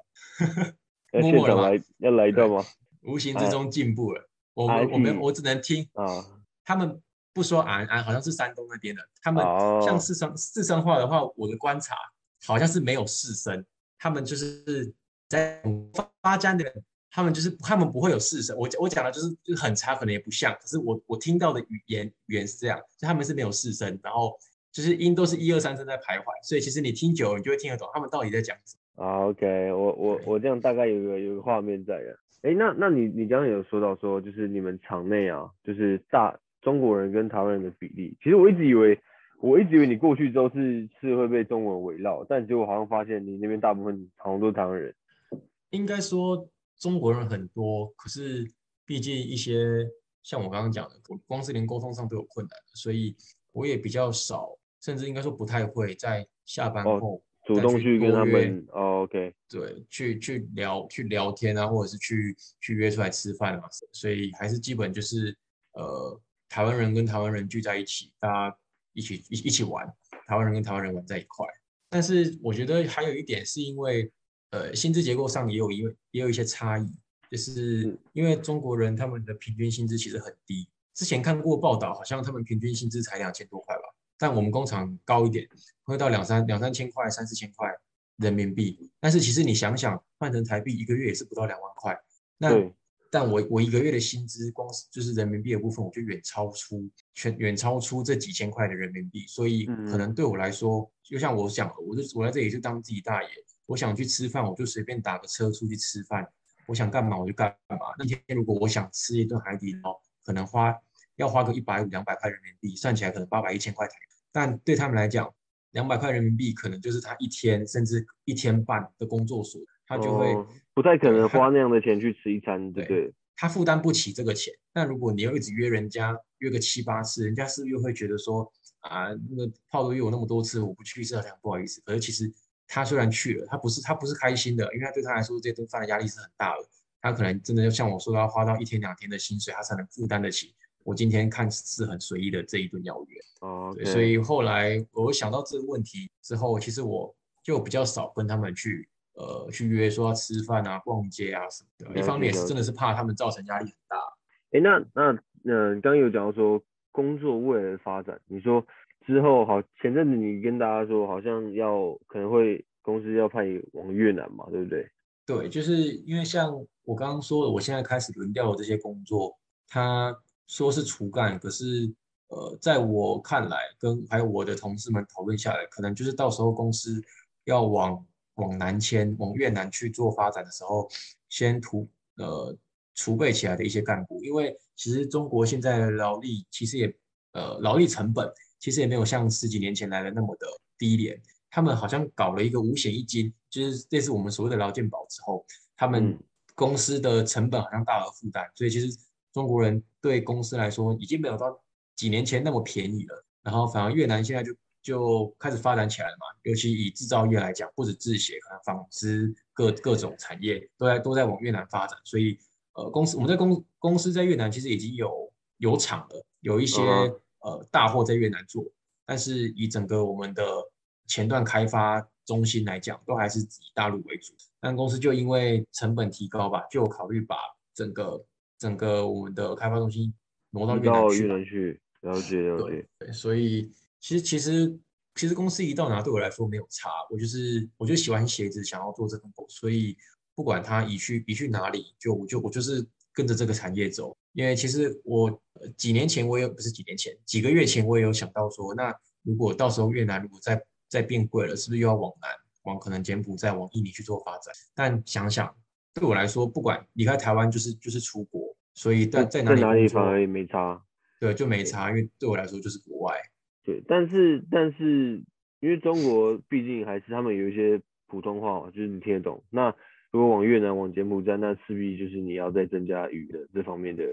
Speaker 2: 要 *laughs*
Speaker 1: 默默地吧
Speaker 2: 现场来要来一段吗？*laughs*
Speaker 1: 无形之中进步了。我我们我只能听，
Speaker 2: 啊，
Speaker 1: 他们不说安安，好像是山东那边的，他们
Speaker 2: 哦。
Speaker 1: 像四川四川话的话，我的观察好像是没有四声，他们就是在发家的人，他们就是他们不会有四声。我我讲的就是就是很差，可能也不像，可是我我听到的语言语言是这样，就他们是没有四声，然后就是音都是一二三声在徘徊，所以其实你听久了，你就会听得懂他们到底在讲什么。
Speaker 2: 啊，OK，我我我这样大概有个有个画面在了。哎，那那你你刚刚有说到说，就是你们场内啊，就是大中国人跟台湾人的比例，其实我一直以为我一直以为你过去之后是是会被中文围绕，但结果好像发现你那边大部分好像都是台湾人。
Speaker 1: 应该说中国人很多，可是毕竟一些像我刚刚讲的，光是连沟通上都有困难，所以我也比较少，甚至应该说不太会在下班
Speaker 2: 哦
Speaker 1: 后
Speaker 2: 主动去跟他们哦，OK，
Speaker 1: 对，去去聊去聊天啊，或者是去去约出来吃饭啊，所以还是基本就是呃，台湾人跟台湾人聚在一起，大家一起一一起玩，台湾人跟台湾人玩在一块。但是我觉得还有一点是因为呃薪资结构上也有一也有一些差异，就是因为中国人他们的平均薪资其实很低。之前看过报道，好像他们平均薪资才两千多块吧，但我们工厂高一点，会到两三两三千块、三四千块人民币。但是其实你想想，换成台币一个月也是不到两万块。那但我我一个月的薪资，光是就是人民币的部分，我就远超出全远超出这几千块的人民币。所以可能对我来说，就像我想，我就我在这里就当自己大爷。我想去吃饭，我就随便打个车出去吃饭。我想干嘛我就干嘛。那天如果我想吃一顿海底捞，可能花要花个一百五两百块人民币，算起来可能八百一千块台但对他们来讲，两百块人民币可能就是他一天甚至一天半的工作所，他就会
Speaker 2: 不太可能花那样的钱去吃一餐，对对？
Speaker 1: 他负担不起这个钱。那如果你要一直约人家约个七八次，人家是不是又会觉得说啊，那个炮都约我那么多次，我不去是很不好意思。可是其实他虽然去了，他不是他不是开心的，因为他对他来说这顿饭的压力是很大的。他可能真的要像我说，要花到一天两天的薪水，他才能负担得起。我今天看似很随意的这一顿邀约，
Speaker 2: 哦，
Speaker 1: 所以后来我想到这个问题之后，其实我就比较少跟他们去呃去约说要吃饭啊、逛街啊什么的。一方面是真的是怕他们造成压力很大。
Speaker 2: 哎，那那那刚刚有讲到说工作未来的发展，你说之后好前阵子你跟大家说好像要可能会公司要派你往越南嘛，对不对？
Speaker 1: 对，就是因为像我刚刚说的，我现在开始轮调的这些工作，它。说是除干，可是呃，在我看来，跟还有我的同事们讨论下来，可能就是到时候公司要往往南迁，往越南去做发展的时候，先图呃储备起来的一些干部，因为其实中国现在的劳力其实也呃劳力成本其实也没有像十几年前来的那么的低廉，他们好像搞了一个五险一金，就是类似我们所谓的劳健保之后，他们公司的成本好像大额负担，所以其实。中国人对公司来说已经没有到几年前那么便宜了，然后反而越南现在就就开始发展起来了嘛，尤其以制造业来讲，不止制鞋，可能纺织各各种产业都在都在往越南发展，所以呃公司我们在公公司在越南其实已经有有厂了，有一些呃大货在越南做，但是以整个我们的前段开发中心来讲，都还是以大陆为主，但公司就因为成本提高吧，就考虑把整个整个我们的开发中心挪到越
Speaker 2: 南去，了解了
Speaker 1: 解。对，所以其实其实其实公司一到哪对我来说没有差，我就是我就喜欢鞋子，想要做这份工所以不管他移去移去哪里，就我就我就是跟着这个产业走。因为其实我几年前我也不是几年前，几个月前我也有想到说，那如果到时候越南如果再再变贵了，是不是又要往南，往可能柬埔寨、往印尼去做发展？但想想。对我来说，不管离开台湾就是就是出国，所以在在哪里
Speaker 2: 哪里反而也没差，
Speaker 1: 对，就没差，因为对我来说就是国外。
Speaker 2: 对，但是但是因为中国毕竟还是他们有一些普通话嘛，就是你听得懂。那如果往越南、往柬埔寨，那势必就是你要再增加语的这方面的，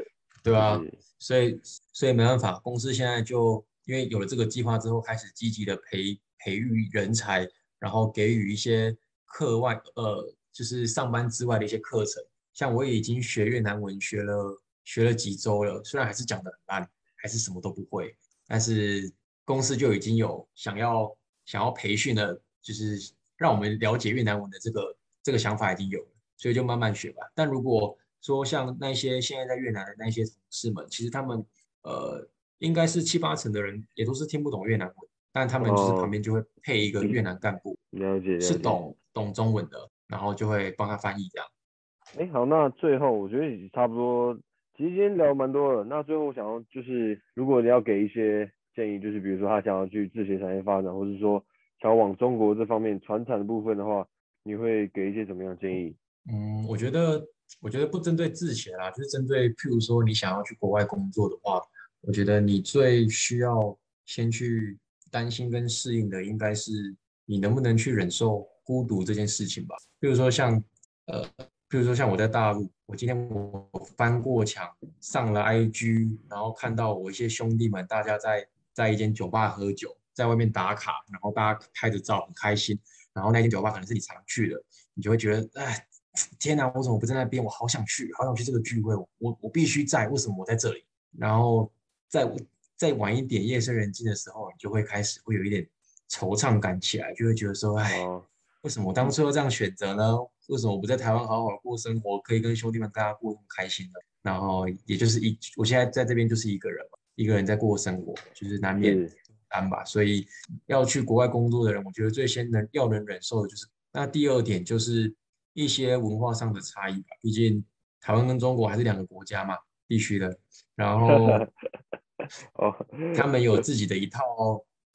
Speaker 1: 对啊。所以所以没办法，公司现在就因为有了这个计划之后，开始积极的培培育人才，然后给予一些课外呃。就是上班之外的一些课程，像我也已经学越南文学了，学了几周了。虽然还是讲的很烂，还是什么都不会，但是公司就已经有想要想要培训的，就是让我们了解越南文的这个这个想法已经有了，所以就慢慢学吧。但如果说像那些现在在越南的那些同事们，其实他们呃应该是七八成的人也都是听不懂越南文，但他们就是旁边就会配一个越南干部，
Speaker 2: 了解
Speaker 1: 是懂懂中文的。然后就会帮他翻译这样。
Speaker 2: 哎，好，那最后我觉得也差不多，其实今天聊蛮多了。那最后我想要就是，如果你要给一些建议，就是比如说他想要去制鞋产业发展，或是说想要往中国这方面传产的部分的话，你会给一些怎么样建议？
Speaker 1: 嗯，我觉得我觉得不针对制鞋啦，就是针对譬如说你想要去国外工作的话，我觉得你最需要先去担心跟适应的，应该是你能不能去忍受。孤独这件事情吧，比如说像，呃，比如说像我在大陆，我今天我翻过墙上了 IG，然后看到我一些兄弟们，大家在在一间酒吧喝酒，在外面打卡，然后大家拍着照很开心，然后那间酒吧可能是你常去的，你就会觉得，哎，天哪，我怎么不在那边？我好想去，好想去这个聚会，我我必须在，为什么我在这里？然后再再晚一点，夜深人静的时候，你就会开始会有一点惆怅感起来，就会觉得说，哎。为什么我当初要这样选择呢？为什么我不在台湾好好过生活，可以跟兄弟们大家过那么开心呢？然后也就是一，我现在在这边就是一个人嘛，一个人在过生活，就是难免
Speaker 2: 是
Speaker 1: 单吧。所以要去国外工作的人，我觉得最先能要能忍受的就是，那第二点就是一些文化上的差异吧。毕竟台湾跟中国还是两个国家嘛，必须的。然后 *laughs*
Speaker 2: 哦，
Speaker 1: 他们有自己的一套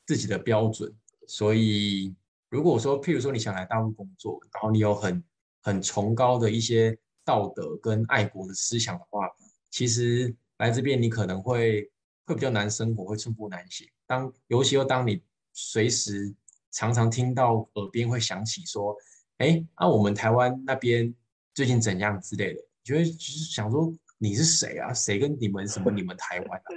Speaker 1: 自己的标准，所以如果说，譬如说你想来大陆工作，然后你有很很崇高的一些道德跟爱国的思想的话，其实来这边你可能会会比较难生活，会寸步难行。当尤其又当你随时常常听到耳边会响起说，哎，那、我们台湾那边最近怎样之类的，你就会就是想说你是谁啊？谁跟你们什么你们台湾啊？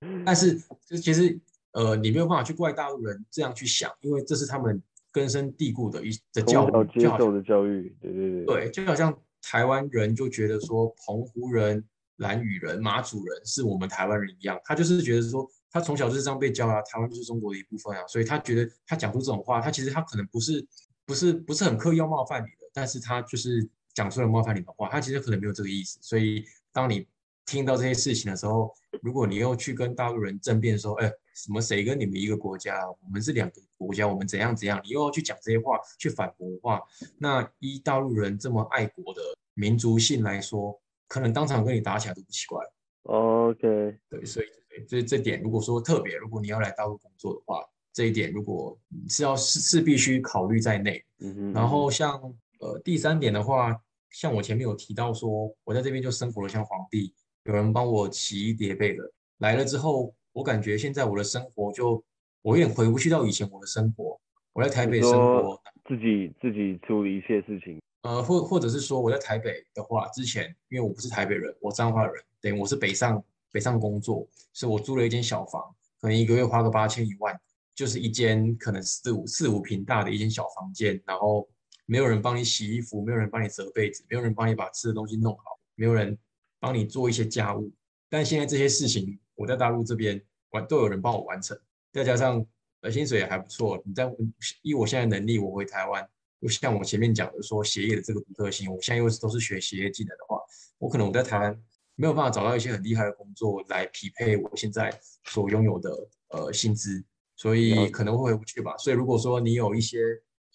Speaker 1: *laughs* 但是就其实呃，你没有办法去怪大陆人这样去想，因为这是他们根深蒂固的一的教育，就好像
Speaker 2: 接受的教育，对对对，
Speaker 1: 对，就好像台湾人就觉得说澎湖人、兰屿人、马祖人是我们台湾人一样，他就是觉得说他从小就是这样被教啊，台湾就是中国的一部分啊，所以他觉得他讲出这种话，他其实他可能不是不是不是很刻意要冒犯你的，但是他就是讲出了冒犯你的话，他其实可能没有这个意思，所以当你听到这些事情的时候，如果你又去跟大陆人争辩说，哎，什么谁跟你们一个国家，我们是两个国家，我们怎样怎样，你又要去讲这些话去反驳的话，那依大陆人这么爱国的民族性来说，可能当场跟你打起来都不奇怪。
Speaker 2: ，OK，
Speaker 1: 对，所以对这这点，如果说特别，如果你要来大陆工作的话，这一点如果是要是是必须考虑在内。
Speaker 2: 嗯哼，
Speaker 1: 然后像呃第三点的话，像我前面有提到说，我在这边就生活了像皇帝，有人帮我洗衣叠被的。来了之后，我感觉现在我的生活就我有点回不去到以前我的生活。我在台北生活，
Speaker 2: 自己自己处理一切事情，
Speaker 1: 呃，或或者是说我在台北的话，之前因为我不是台北人，我彰化人，等于我是北上北上工作，所以我租了一间小房，可能一个月花个八千一万，就是一间可能四五四五平大的一间小房间，然后没有人帮你洗衣服，没有人帮你折被子，没有人帮你把吃的东西弄好，没有人帮你做一些家务。但现在这些事情我在大陆这边完都有人帮我完成，再加上呃薪水也还不错。你在以我现在能力，我回台湾，就像我前面讲的说鞋业的这个独特性，我现在又是都是学鞋业技能的话，我可能我在台湾没有办法找到一些很厉害的工作来匹配我现在所拥有的呃薪资，所以可能会回不去吧。所以如果说你有一些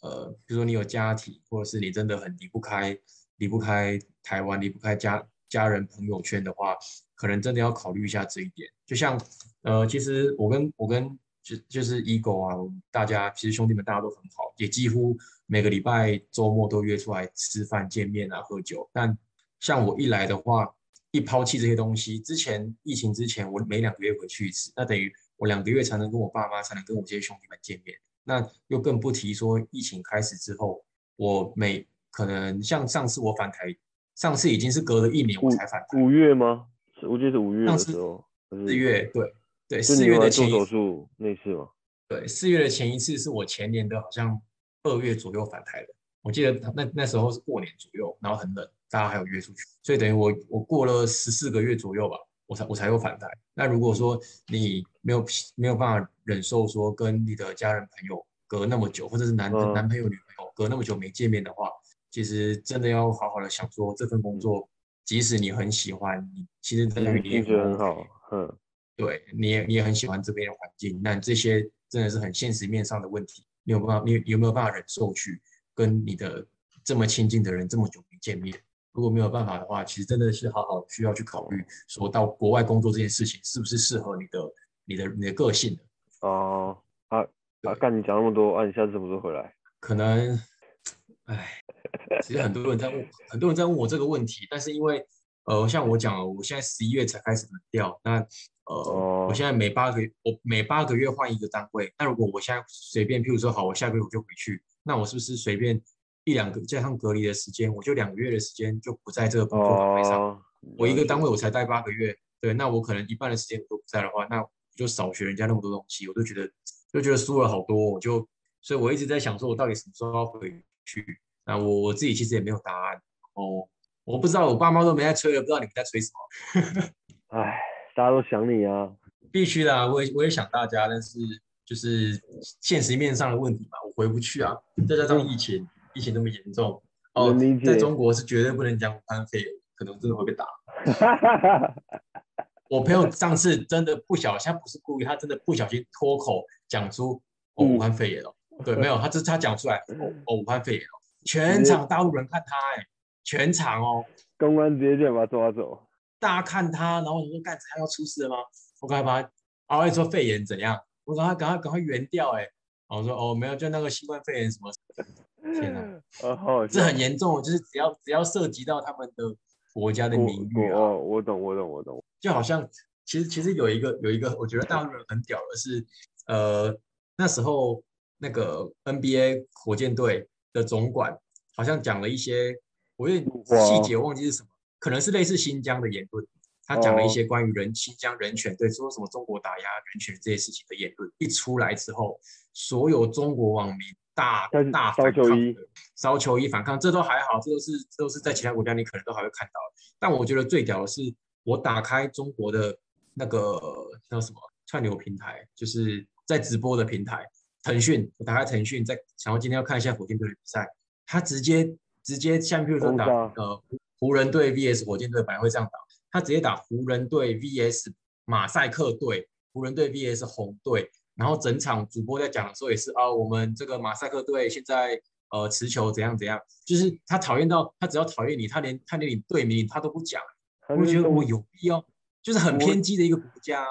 Speaker 1: 呃，比如说你有家庭，或者是你真的很离不开离不开台湾，离不开家家人朋友圈的话，可能真的要考虑一下这一点。就像呃，其实我跟我跟就就是 ego 啊，大家其实兄弟们大家都很好，也几乎每个礼拜周末都约出来吃饭、见面啊、喝酒。但像我一来的话，一抛弃这些东西，之前疫情之前，我每两个月回去一次，那等于我两个月才能跟我爸妈，才能跟我这些兄弟们见面。那又更不提说疫情开始之后，我每可能像上次我返台，上次已经是隔了一年我才返台，
Speaker 2: 五月吗？是我记得是五月的时候，
Speaker 1: 四月对对，
Speaker 2: 就
Speaker 1: 四月的前一次
Speaker 2: 手术那次吗？
Speaker 1: 对，四月的前一次是我前年的，好像二月左右返台的。我记得那那时候是过年左右，然后很冷，大家还有约出去，所以等于我我过了十四个月左右吧，我才我才有返台。那如果说你没有没有办法忍受说跟你的家人朋友隔那么久，或者是男
Speaker 2: 嗯
Speaker 1: 男朋友女朋友隔那么久没见面的话，其实真的要好好的想说这份工作，即使你很喜欢，你其实真的你也
Speaker 2: 很好，嗯，
Speaker 1: 对，你也你也很喜欢这边的环境，那这些真的是很现实面上的问题，你有办法，你你有没有办法忍受去跟你的这么亲近的人这么久没见面？如果没有办法的话，其实真的是好好需要去考虑，说到国外工作这件事情是不是适合你的、你的、你的个性的？
Speaker 2: 哦，啊
Speaker 1: 对
Speaker 2: 啊，干你讲那么多，啊，你下次什么时候回来？
Speaker 1: 可能，唉，其实很多人在问，很多人在问我这个问题，但是因为呃，像我讲了，我现在十一月才开始轮调，那呃，
Speaker 2: 哦
Speaker 1: 我现在每八个月，我每八个月换一个单位，那如果我现在随便，譬如说好，我下个月我就回去，那我是不是随便一两个加上隔离的时间，我就两个月的时间就不在这个工作岗位上？
Speaker 2: 哦，
Speaker 1: 我一个单位我才待八个月，对，那我可能一半的时间我都不在的话，那我就少学人家那么多东西，我就觉得就觉得输了好多，我就所以我一直在想说，我到底什么时候要回去？那我我自己其实也没有答案哦，我不知道，我爸妈都没在催了，不知道你们在催什么。*laughs*
Speaker 2: 哎，大家都想你啊，
Speaker 1: 必须的啊，我也我也想大家，但是就是现实面上的问题嘛，我回不去啊，再加上疫情，疫情那么严重，哦在中国是绝对不能讲武汉肺炎，可能真的会被打。*laughs* 我朋友上次真的不小心，他不是故意，他真的不小心脱口讲出哦
Speaker 2: 嗯
Speaker 1: 武汉肺炎了。*laughs* 对，没有，他这是他讲出来哦哦武汉肺炎哦，全场大陆人看他哎、全场哦，
Speaker 2: 公安直接就把他抓走。
Speaker 1: 大家看他，然后你说干他要出事了吗？我赶快把他，然后说肺炎怎样？我赶快赶快赶快原调哎、然后我说哦没有，就那个新冠肺炎什么，*laughs* 天哪，
Speaker 2: 哦，
Speaker 1: 这
Speaker 2: 笑
Speaker 1: 很严重，就是只要只要涉及到他们的国家的名誉啊，
Speaker 2: 哦，我懂，我懂，我懂。
Speaker 1: 就好像其实其实有一个有一个，我觉得大陆人很屌的是，呃，那时候那个 NBA 火箭队的总管好像讲了一些，我有点细节忘记是什么，可能是类似新疆的言论。他讲了一
Speaker 2: 哦
Speaker 1: 些关于人新疆人权，对，说什么中国打压人权这些事情的言论，一出来之后，所有中国网民大大
Speaker 2: 烧球衣
Speaker 1: 反抗的，烧球衣反抗，这都还好，这都是这都是在其他国家你可能都还会看到。但我觉得最屌的是，我打开中国的那个叫什么串流平台，就是在直播的平台，腾讯，我打开腾讯，在想要今天要看一下火箭队的比赛，他直接直接像譬如说打呃湖湖人队 VS 火箭队本来会这样打，他直接打湖人队 VS 马赛克队，湖人队 VS 红队，然后整场主播在讲的时候也是啊，我们这个马赛克队现在呃持球怎样怎样，就是他讨厌到他只要讨厌你，他连他连你队名他都不讲，我觉得我有必要，就是很偏激的一个国家啊。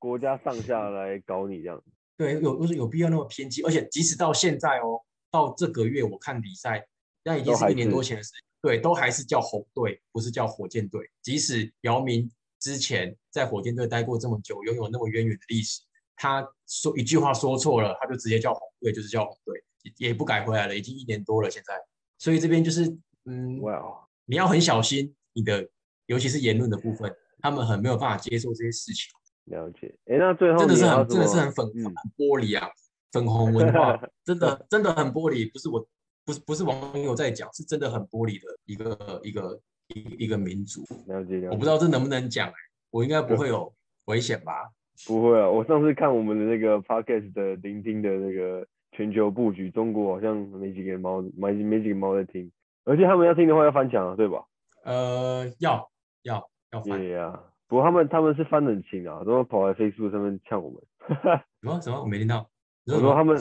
Speaker 2: 国家上下来搞你这样。
Speaker 1: 对，有就是有必要那么偏激，而且即使到现在哦，到这个月我看比赛，那已经是一年多前的事情，对，都还是叫红队，不是叫火箭队。即使姚明之前在火箭队待过这么久，拥有那么渊源的历史，他说一句话说错了，他就直接叫红队，就是叫红队，也也不改回来了，已经一年多了现在。所以这边就是，嗯，
Speaker 2: 哇哦，
Speaker 1: 你要很小心你的，尤其是言论的部分，他们很没有办法接受这些事情。
Speaker 2: 了解。哎，那最后
Speaker 1: 真的是很真的是很粉、
Speaker 2: 嗯
Speaker 1: 很玻璃啊，粉红文化 *laughs* 真的真的很玻璃，不是我不是不是网友在讲，是真的很玻璃的一个一个一一个民族。
Speaker 2: 了解了解。
Speaker 1: 我不知道这能不能讲、欸，我应该不会有危险吧？*laughs*
Speaker 2: 不会啊，我上次看我们的那个 podcast 的聆听的那个全球布局，中国好像没几个猫，没没几个猫在听，而且他们要听的话要翻墙啊，对吧？
Speaker 1: 呃，要要要翻
Speaker 2: 对呀、不过他们他们是翻得很勤啊，都跑来 Facebook 上面呛我们。*laughs*
Speaker 1: 什么什么？我没听到。
Speaker 2: 我说他们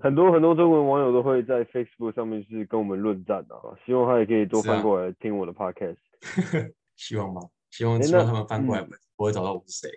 Speaker 2: 很多很多中文网友都会在 Facebook 上面是跟我们论战啊，希望他也可以多翻过来听我的 podcast。*laughs*
Speaker 1: 希望吧，希望
Speaker 2: 诶
Speaker 1: 希望
Speaker 2: 那
Speaker 1: 他们翻过来
Speaker 2: 嗯
Speaker 1: 不会找到我是谁。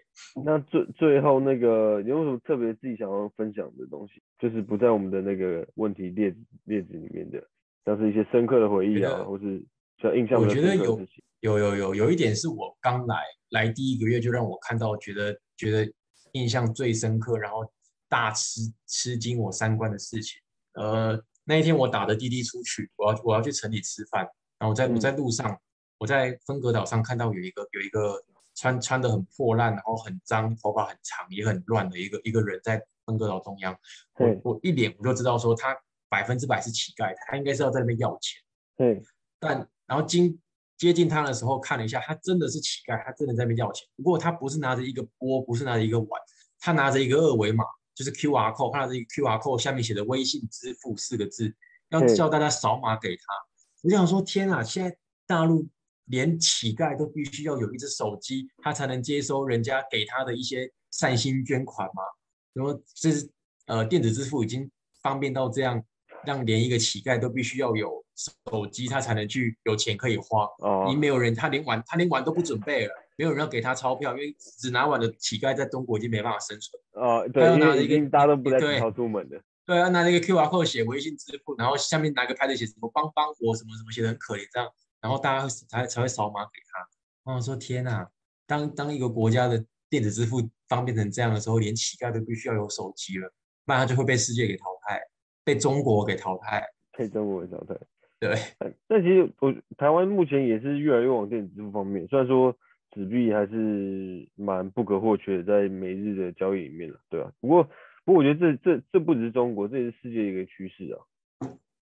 Speaker 2: 那最最后那个你有什么特别自己想要分享的东西？就是不在我们的那个问题列列子里面的，像是一些深刻的回忆啊，或是比较印象
Speaker 1: 我
Speaker 2: 比较
Speaker 1: 觉得有
Speaker 2: 深刻的事情。
Speaker 1: 有有有有一点是我刚来来第一个月就让我看到，觉得觉得印象最深刻，然后大吃吃惊我三观的事情。呃，那一天我打的滴滴出去，我要我要去城里吃饭，然后我在我
Speaker 2: 嗯
Speaker 1: 在路上，我在分隔岛上看到有一个有一个穿穿的很破烂，然后很脏，头发很长也很乱的一个一个人在分隔岛中央，我我一脸我就知道说他百分之百是乞丐，他应该是要在那边要钱。
Speaker 2: 对，
Speaker 1: 但然后经接近他的时候看了一下，他真的是乞丐，他真的在那边要钱。不过他不是拿着一个钵，不是拿着一个碗，他拿着一个二维码，就是 QR code，他拿着一个 QR code 下面写的微信支付四个字，要
Speaker 2: 对
Speaker 1: 叫大家扫码给他。我想说，天啊，现在大陆连乞丐都必须要有一只手机，他才能接收人家给他的一些善心捐款吗？然后这是呃电子支付已经方便到这样，让连一个乞丐都必须要有手机，他才能去有钱可以花。
Speaker 2: 哦
Speaker 1: 已经没有人，他连碗他连碗都不准备了，没有人要给他钞票，因为只拿碗的乞丐在中国已经没办法生存。
Speaker 2: 哦，对，
Speaker 1: 他要拿着一个
Speaker 2: 大家都不再
Speaker 1: 对
Speaker 2: 超出门的。
Speaker 1: 对啊，拿那个 QR code 写微信支付，然后下面拿个牌子写什么帮帮我什么什么，写的很可怜这样，然后大家会才才会扫码给他。然后我说天哪，当当一个国家的电子支付方便成这样的时候，连乞丐都必须要有手机了，不然他就会被世界给淘汰，被中国给淘汰。*laughs*
Speaker 2: 被中国给淘汰。
Speaker 1: 对，*laughs*
Speaker 2: 但但其实我台湾目前也是越来越往电子支付方面，虽然说纸币还是蛮不可或缺的，在每日的交易里面了，对吧、不过不过我觉得这这这不只是中国，这也是世界一个趋势啊。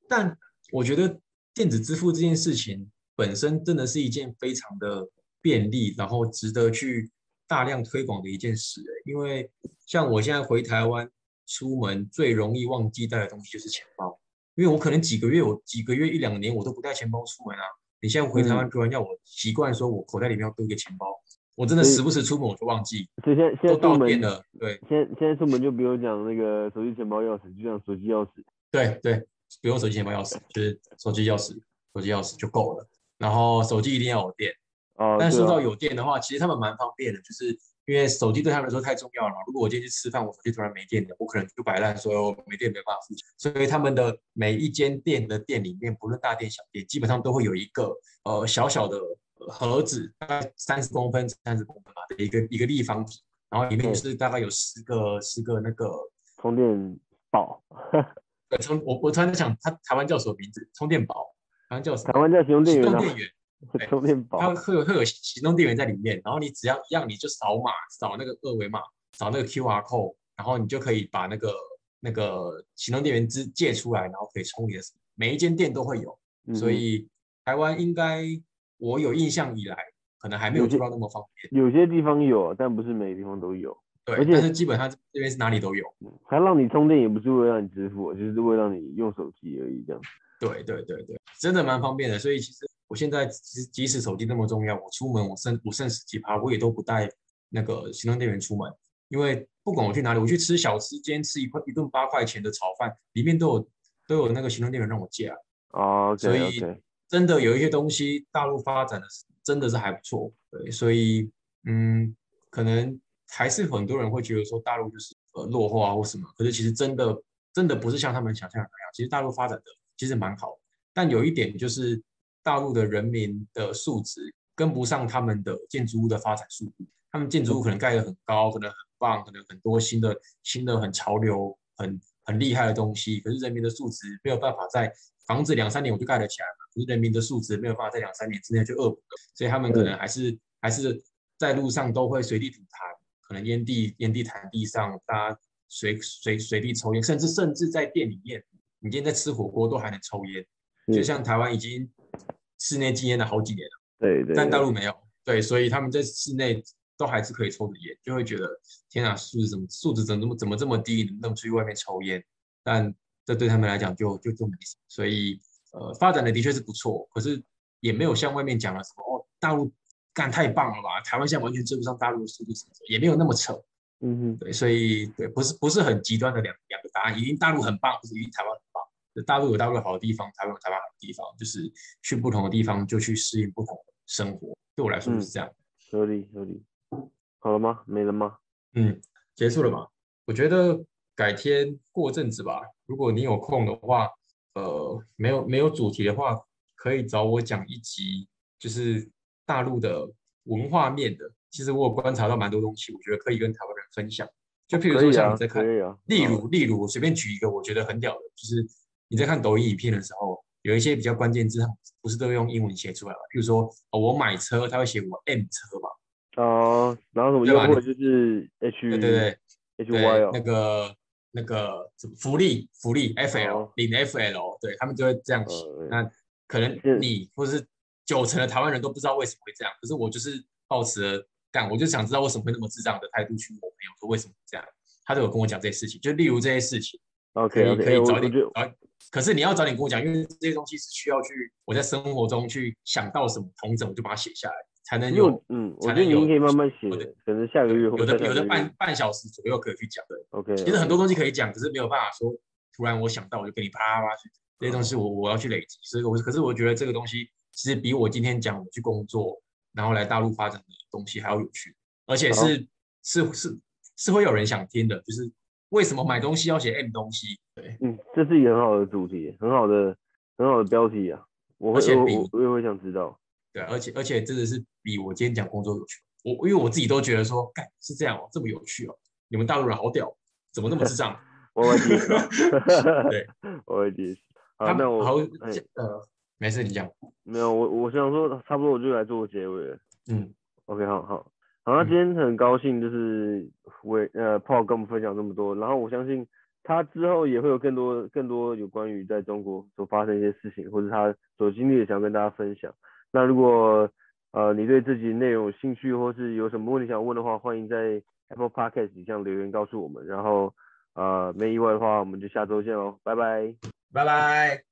Speaker 1: 但我觉得电子支付这件事情本身真的是一件非常的便利，然后值得去大量推广的一件事欸。因为像我现在回台湾，出门最容易忘记带的东西就是钱包，因为我可能几个月，我几个月一两年我都不带钱包出门啊。你现在回台湾突然要我习惯说我口袋里面要多一个钱包，我真的时不时出门我就忘记，
Speaker 2: 所以现在现在出门，
Speaker 1: 店了。对
Speaker 2: 现在现在出门就不用讲那个手机、钱包、钥匙，就讲手机、钥匙。
Speaker 1: 对对，不用手机、钱包、钥匙，就是手机、钥匙、手机、钥匙就够了。然后手机一定要有电，
Speaker 2: 哦，
Speaker 1: 但说到有电的话，其实他们蛮方便的，就是因为手机对他们来说太重要了嘛。如果我今天去吃饭，我手机突然没电了，我可能就摆烂，说哦没电没办法付钱。所以他们的每一间店的店里面，不论大店小店，基本上都会有一个呃小小的盒子，大概三十公分、三十公分吧的一个一个立方体，然后里面就是大概有十个十个那个
Speaker 2: 充电宝，
Speaker 1: 对充我我突然在想，它台湾叫什么名字？充电宝，台湾叫什么？
Speaker 2: 台湾叫行动电源充电宝。
Speaker 1: 它会有会有行动电源在里面，然后你只要一样，你就扫码，扫那个二维码，扫那个 QR code，然后你就可以把那个那个行动电源支借出来，然后可以充你的。每一间店都会有，
Speaker 2: 嗯
Speaker 1: 所以台湾应该我有印象以来，可能还没有
Speaker 2: 有些
Speaker 1: 做到那么方便。
Speaker 2: 有些地方有，但不是每个地方都有。
Speaker 1: 对
Speaker 2: 而，且
Speaker 1: 但是基本上这边是哪里都有。
Speaker 2: 它让你充电也不是为了让你支付，就是为了让你用手机而已，这样。
Speaker 1: 对对对对，真的蛮方便的。所以其实我现在即即使手机那么重要，我出门我剩我剩十几趴，我也都不带那个行动电源出门，因为不管我去哪里，我去吃小吃，今天吃一块一顿八块钱的炒饭，里面都有都有那个行动电源让我借啊。
Speaker 2: 哦
Speaker 1: 所以真的有一些东西大陆发展的是真的是还不错，对，所以嗯，可能还是很多人会觉得说大陆就是呃落后啊或什么，可是其实真的真的不是像他们想象的那样，其实大陆发展的其实蛮好，但有一点就是大陆的人民的素质跟不上他们的建筑物的发展速度，他们建筑物可能盖得很高，可能很棒，可能很多新的新的很潮流很很厉害的东西，可是人民的素质没有办法在房子两三年我就盖得起来了，可是人民的素质没有办法在两三年之内就恶补，所以他们可能还是还是在路上都会随地吐痰，可能烟蒂烟蒂弹地上，大家随随随地抽烟，甚至甚至在店里面，你今天在吃火锅都还能抽烟，就像台湾已经室内禁烟了好几年了，
Speaker 2: 对对，
Speaker 1: 但大陆没有，对，所以他们在室内都还是可以抽着烟，就会觉得天啊，素质怎么素质怎么这么怎么这么低，能不能出去外面抽烟？但这对他们来讲就就就没什么，所以呃发展的的确是不错，可是也没有像外面讲的什么哦，大陆干太棒了吧，台湾现在完全追不上大陆的速度什么，也没有那么扯，
Speaker 2: 嗯哼，
Speaker 1: 对，所以对不是不是很极端的两两个答案，一定大陆很棒，不是一定台湾。大陆有大陆好的地方，台湾有台湾好的地方，就是去不同的地方就去适应不同的生活。对我来说就是这样。
Speaker 2: 合理合理。好了吗？没了吗？
Speaker 1: 嗯，结束了吗？我觉得改天过阵子吧，如果你有空的话，呃，没有没有主题的话，可以找我讲一集，就是大陆的文化面的。其实我有观察到蛮多东西，我觉得可以跟台湾人分享。就譬如说像你在看。例
Speaker 2: 嗯
Speaker 1: 如例如我随便举一个我觉得很屌的，就是你在看抖音影片的时候，有一些比较关键字，它不是都用英文写出来嘛？譬如说，哦，我买车，他会写我 M 车嘛？
Speaker 2: 哦，然后什么
Speaker 1: 对吧
Speaker 2: 就是 H
Speaker 1: 对对对。
Speaker 2: H
Speaker 1: 对
Speaker 2: Y 哦
Speaker 1: 那，个那个什么福利福利 FL
Speaker 2: 哦
Speaker 1: 领 FL，对他们就会这样写。
Speaker 2: 呃
Speaker 1: 那可能你或是九成的台湾人都不知道为什么会这样，可是我就是抱持了干，我就想知道为什么会那么智障的态度去问我朋友说为什么会这样，他都有跟我讲这些事情，就例如这些事情
Speaker 2: ，OK
Speaker 1: 可以早点可是你要早点跟我讲，因为这些东西是需要去我在生活中去想到什么同整，我就把它写下来，才能有
Speaker 2: 嗯，我
Speaker 1: 才能有
Speaker 2: 可以慢慢写可能下个月或
Speaker 1: 有的有的半半小时左右可以去讲的。
Speaker 2: OK，
Speaker 1: 其实很多东西可以讲，可是没有办法说，突然我想到我就跟你啪啪啪去这些东西我，我要去累积，所以我可是我觉得这个东西其实比我今天讲我去工作，然后来大陆发展的东西还要有趣，而且是是是是会有人想听的，就是为什么买东西要写 M 东西？对，
Speaker 2: 嗯，这是一个很好的主题，很好的很好的标题啊，我会
Speaker 1: 而且比
Speaker 2: 我我我也会想知道。
Speaker 1: 对，而且而且真的是比我今天讲工作有趣。我因为我自己都觉得说，干是这样哦，这么有趣哦，你们大陆人好屌，怎么那么智障？*laughs*
Speaker 2: 我会解释啊，
Speaker 1: 对，
Speaker 2: 我会解释。好，
Speaker 1: 他
Speaker 2: 那我
Speaker 1: 好
Speaker 2: 哎
Speaker 1: 呃，没事，你讲，
Speaker 2: 没有我我想说，差不多我就来做结尾了。
Speaker 1: 嗯
Speaker 2: OK，好好好，那
Speaker 1: 嗯
Speaker 2: 今天很高兴就是为呃 Paul 跟我们分享这么多，然后我相信他之后也会有更多更多有关于在中国所发生一些事情，或者他所经历的想跟大家分享。那如果呃你对自己内容有兴趣，或是有什么问题想问的话，欢迎在 Apple Podcast 底下留言告诉我们，然后呃，没意外的话，我们就下周见喽，拜拜。
Speaker 1: 拜拜。